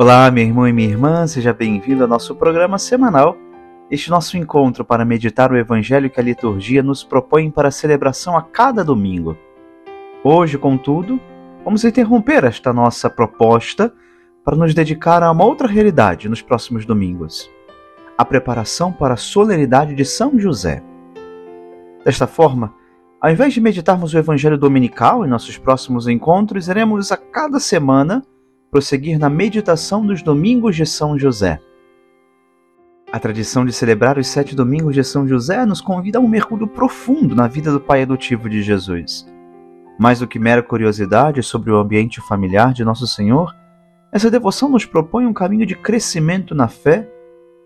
Olá, meu irmão e minha irmã, seja bem-vindo ao nosso programa semanal, este nosso encontro para meditar o Evangelho que a liturgia nos propõe para celebração a cada domingo. Hoje, contudo, vamos interromper esta nossa proposta para nos dedicar a uma outra realidade nos próximos domingos: a preparação para a solenidade de São José. Desta forma, ao invés de meditarmos o Evangelho dominical em nossos próximos encontros, iremos a cada semana prosseguir na meditação dos domingos de São José. A tradição de celebrar os sete domingos de São José nos convida a um mergulho profundo na vida do pai adotivo de Jesus. Mais do que mera curiosidade sobre o ambiente familiar de Nosso Senhor, essa devoção nos propõe um caminho de crescimento na fé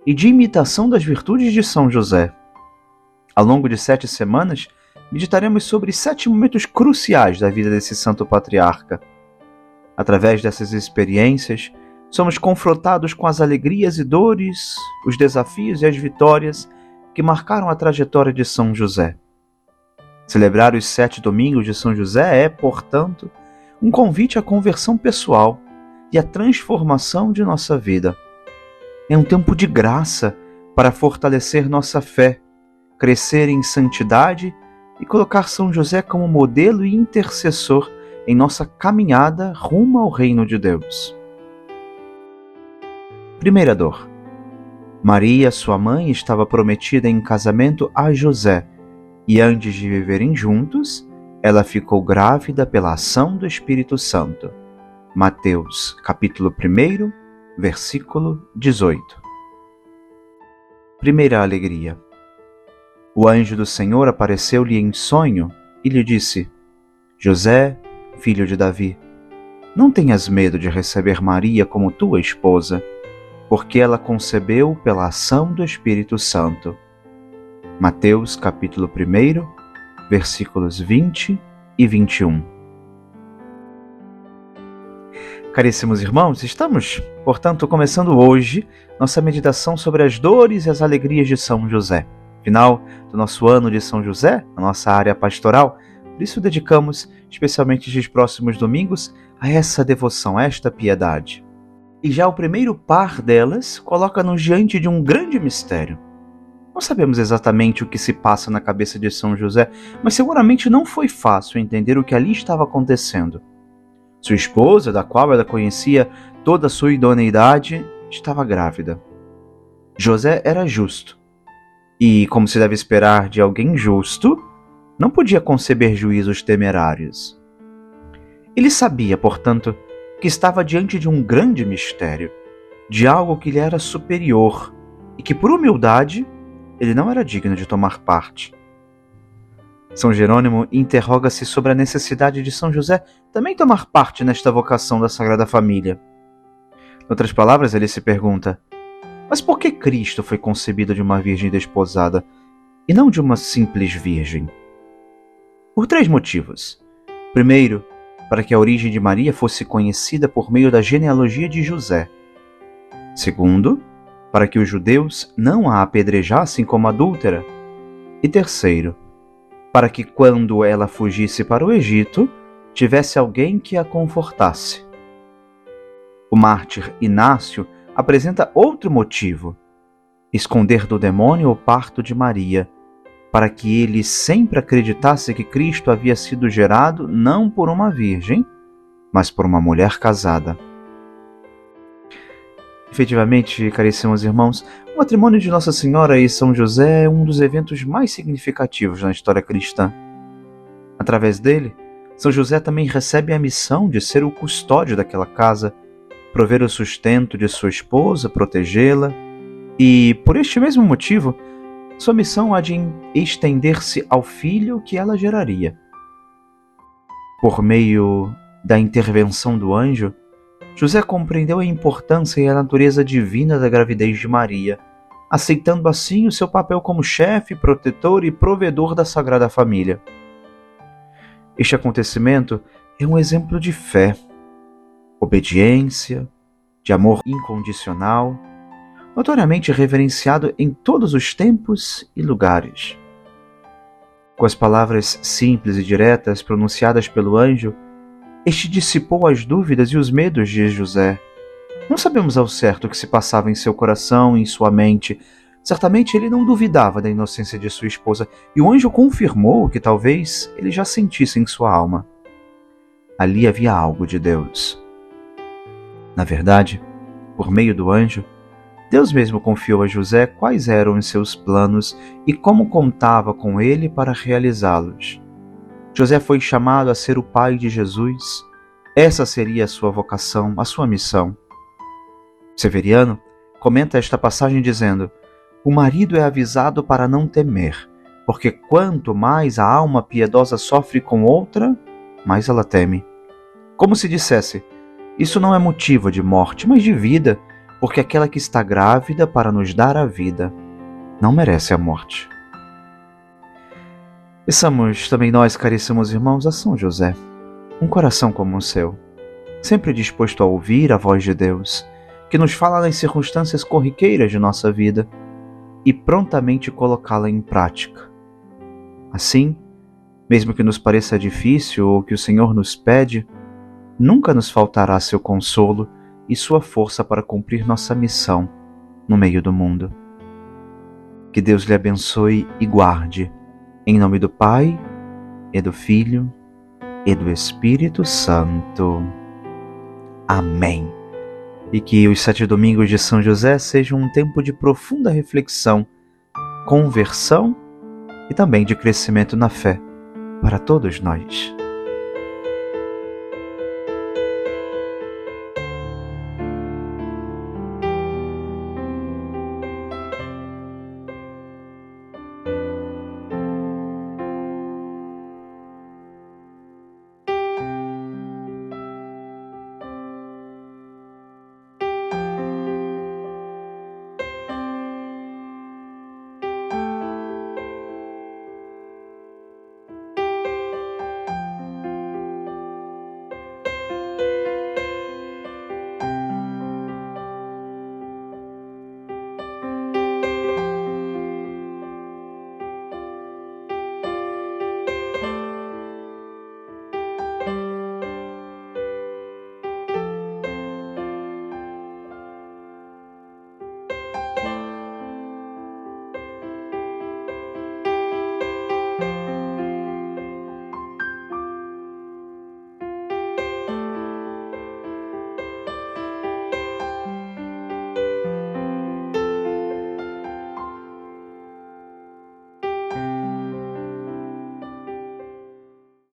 e de imitação das virtudes de São José. Ao longo de sete semanas, meditaremos sobre sete momentos cruciais da vida desse santo patriarca Através dessas experiências, somos confrontados com as alegrias e dores, os desafios e as vitórias que marcaram a trajetória de São José. Celebrar os sete domingos de São José é, portanto, um convite à conversão pessoal e à transformação de nossa vida. É um tempo de graça para fortalecer nossa fé, crescer em santidade e colocar São José como modelo e intercessor em nossa caminhada rumo ao reino de Deus. Primeira dor. Maria, sua mãe, estava prometida em casamento a José, e antes de viverem juntos, ela ficou grávida pela ação do Espírito Santo. Mateus, capítulo 1, versículo 18. Primeira alegria. O anjo do Senhor apareceu-lhe em sonho e lhe disse: José, filho de Davi, não tenhas medo de receber Maria como tua esposa, porque ela concebeu pela ação do Espírito Santo. Mateus capítulo 1, versículos 20 e 21. Caríssimos irmãos, estamos, portanto, começando hoje nossa meditação sobre as dores e as alegrias de São José. Final do nosso ano de São José, a nossa área pastoral, por isso dedicamos, especialmente nos próximos domingos, a essa devoção, a esta piedade. E já o primeiro par delas coloca-nos diante de um grande mistério. Não sabemos exatamente o que se passa na cabeça de São José, mas seguramente não foi fácil entender o que ali estava acontecendo. Sua esposa, da qual ela conhecia toda a sua idoneidade, estava grávida. José era justo. E, como se deve esperar de alguém justo, não podia conceber juízos temerários. Ele sabia, portanto, que estava diante de um grande mistério, de algo que lhe era superior e que, por humildade, ele não era digno de tomar parte. São Jerônimo interroga-se sobre a necessidade de São José também tomar parte nesta vocação da Sagrada Família. Em outras palavras, ele se pergunta: mas por que Cristo foi concebido de uma virgem desposada e não de uma simples virgem? Por três motivos. Primeiro, para que a origem de Maria fosse conhecida por meio da genealogia de José. Segundo, para que os judeus não a apedrejassem como adúltera. E terceiro, para que quando ela fugisse para o Egito, tivesse alguém que a confortasse. O mártir Inácio apresenta outro motivo: esconder do demônio o parto de Maria para que ele sempre acreditasse que Cristo havia sido gerado não por uma virgem, mas por uma mulher casada. Efetivamente, caríssimos irmãos, o matrimônio de Nossa Senhora e São José é um dos eventos mais significativos na história cristã. Através dele, São José também recebe a missão de ser o custódio daquela casa, prover o sustento de sua esposa, protegê-la, e, por este mesmo motivo, sua missão há de estender-se ao filho que ela geraria. Por meio da intervenção do anjo, José compreendeu a importância e a natureza divina da gravidez de Maria, aceitando assim o seu papel como chefe, protetor e provedor da Sagrada Família. Este acontecimento é um exemplo de fé, obediência, de amor incondicional notoriamente reverenciado em todos os tempos e lugares. Com as palavras simples e diretas pronunciadas pelo anjo, este dissipou as dúvidas e os medos de José, Não sabemos ao certo o que se passava em seu coração e em sua mente. Certamente ele não duvidava da inocência de sua esposa, e o anjo confirmou que talvez ele já sentisse em sua alma. Ali havia algo de Deus. Na verdade, por meio do anjo, Deus mesmo confiou a José quais eram os seus planos e como contava com ele para realizá-los. José foi chamado a ser o pai de Jesus. Essa seria a sua vocação, a sua missão. Severiano comenta esta passagem dizendo: O marido é avisado para não temer, porque quanto mais a alma piedosa sofre com outra, mais ela teme. Como se dissesse: Isso não é motivo de morte, mas de vida porque aquela que está grávida para nos dar a vida não merece a morte. Peçamos também nós, caríssimos irmãos, a São José, um coração como o seu, sempre disposto a ouvir a voz de Deus, que nos fala nas circunstâncias corriqueiras de nossa vida e prontamente colocá-la em prática. Assim, mesmo que nos pareça difícil ou que o Senhor nos pede, nunca nos faltará seu consolo e sua força para cumprir nossa missão no meio do mundo. Que Deus lhe abençoe e guarde, em nome do Pai, e do Filho, e do Espírito Santo. Amém. E que os sete domingos de São José sejam um tempo de profunda reflexão, conversão e também de crescimento na fé para todos nós.